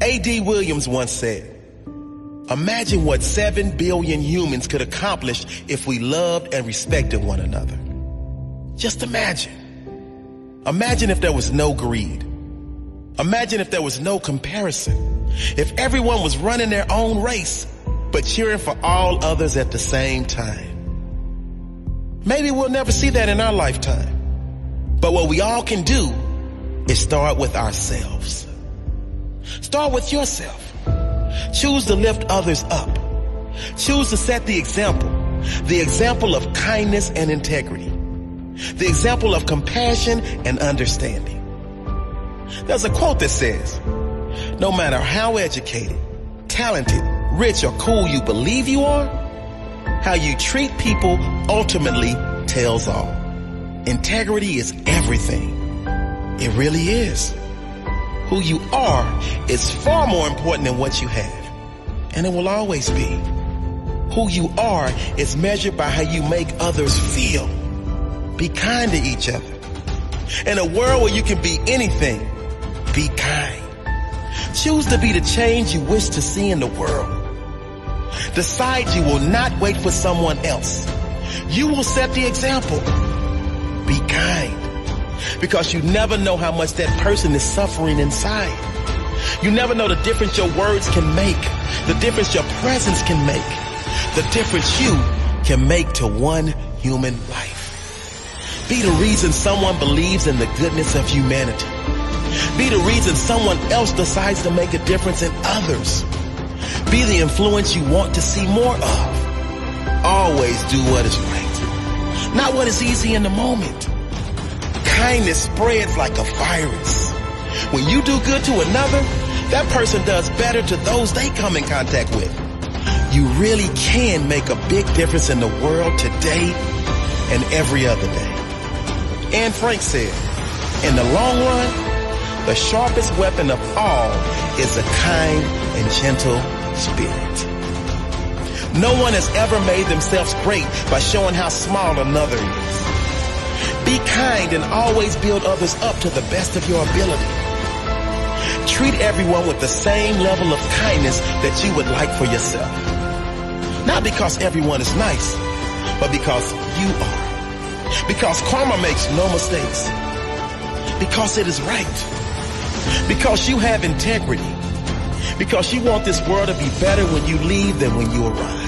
A.D. Williams once said, Imagine what 7 billion humans could accomplish if we loved and respected one another. Just imagine. Imagine if there was no greed. Imagine if there was no comparison. If everyone was running their own race, but cheering for all others at the same time. Maybe we'll never see that in our lifetime. But what we all can do is start with ourselves. Start with yourself. Choose to lift others up. Choose to set the example. The example of kindness and integrity. The example of compassion and understanding. There's a quote that says, no matter how educated, talented, rich, or cool you believe you are, how you treat people ultimately tells all. Integrity is everything. It really is. Who you are is far more important than what you have. And it will always be. Who you are is measured by how you make others feel. Be kind to each other. In a world where you can be anything, be kind. Choose to be the change you wish to see in the world. Decide you will not wait for someone else. You will set the example. Because you never know how much that person is suffering inside. You never know the difference your words can make, the difference your presence can make, the difference you can make to one human life. Be the reason someone believes in the goodness of humanity. Be the reason someone else decides to make a difference in others. Be the influence you want to see more of. Always do what is right. Not what is easy in the moment. Kindness spreads like a virus. When you do good to another, that person does better to those they come in contact with. You really can make a big difference in the world today and every other day. Anne Frank said, in the long run, the sharpest weapon of all is a kind and gentle spirit. No one has ever made themselves great by showing how small another is. Be kind and always build others up to the best of your ability. Treat everyone with the same level of kindness that you would like for yourself. Not because everyone is nice, but because you are. Because karma makes no mistakes. Because it is right. Because you have integrity. Because you want this world to be better when you leave than when you arrive.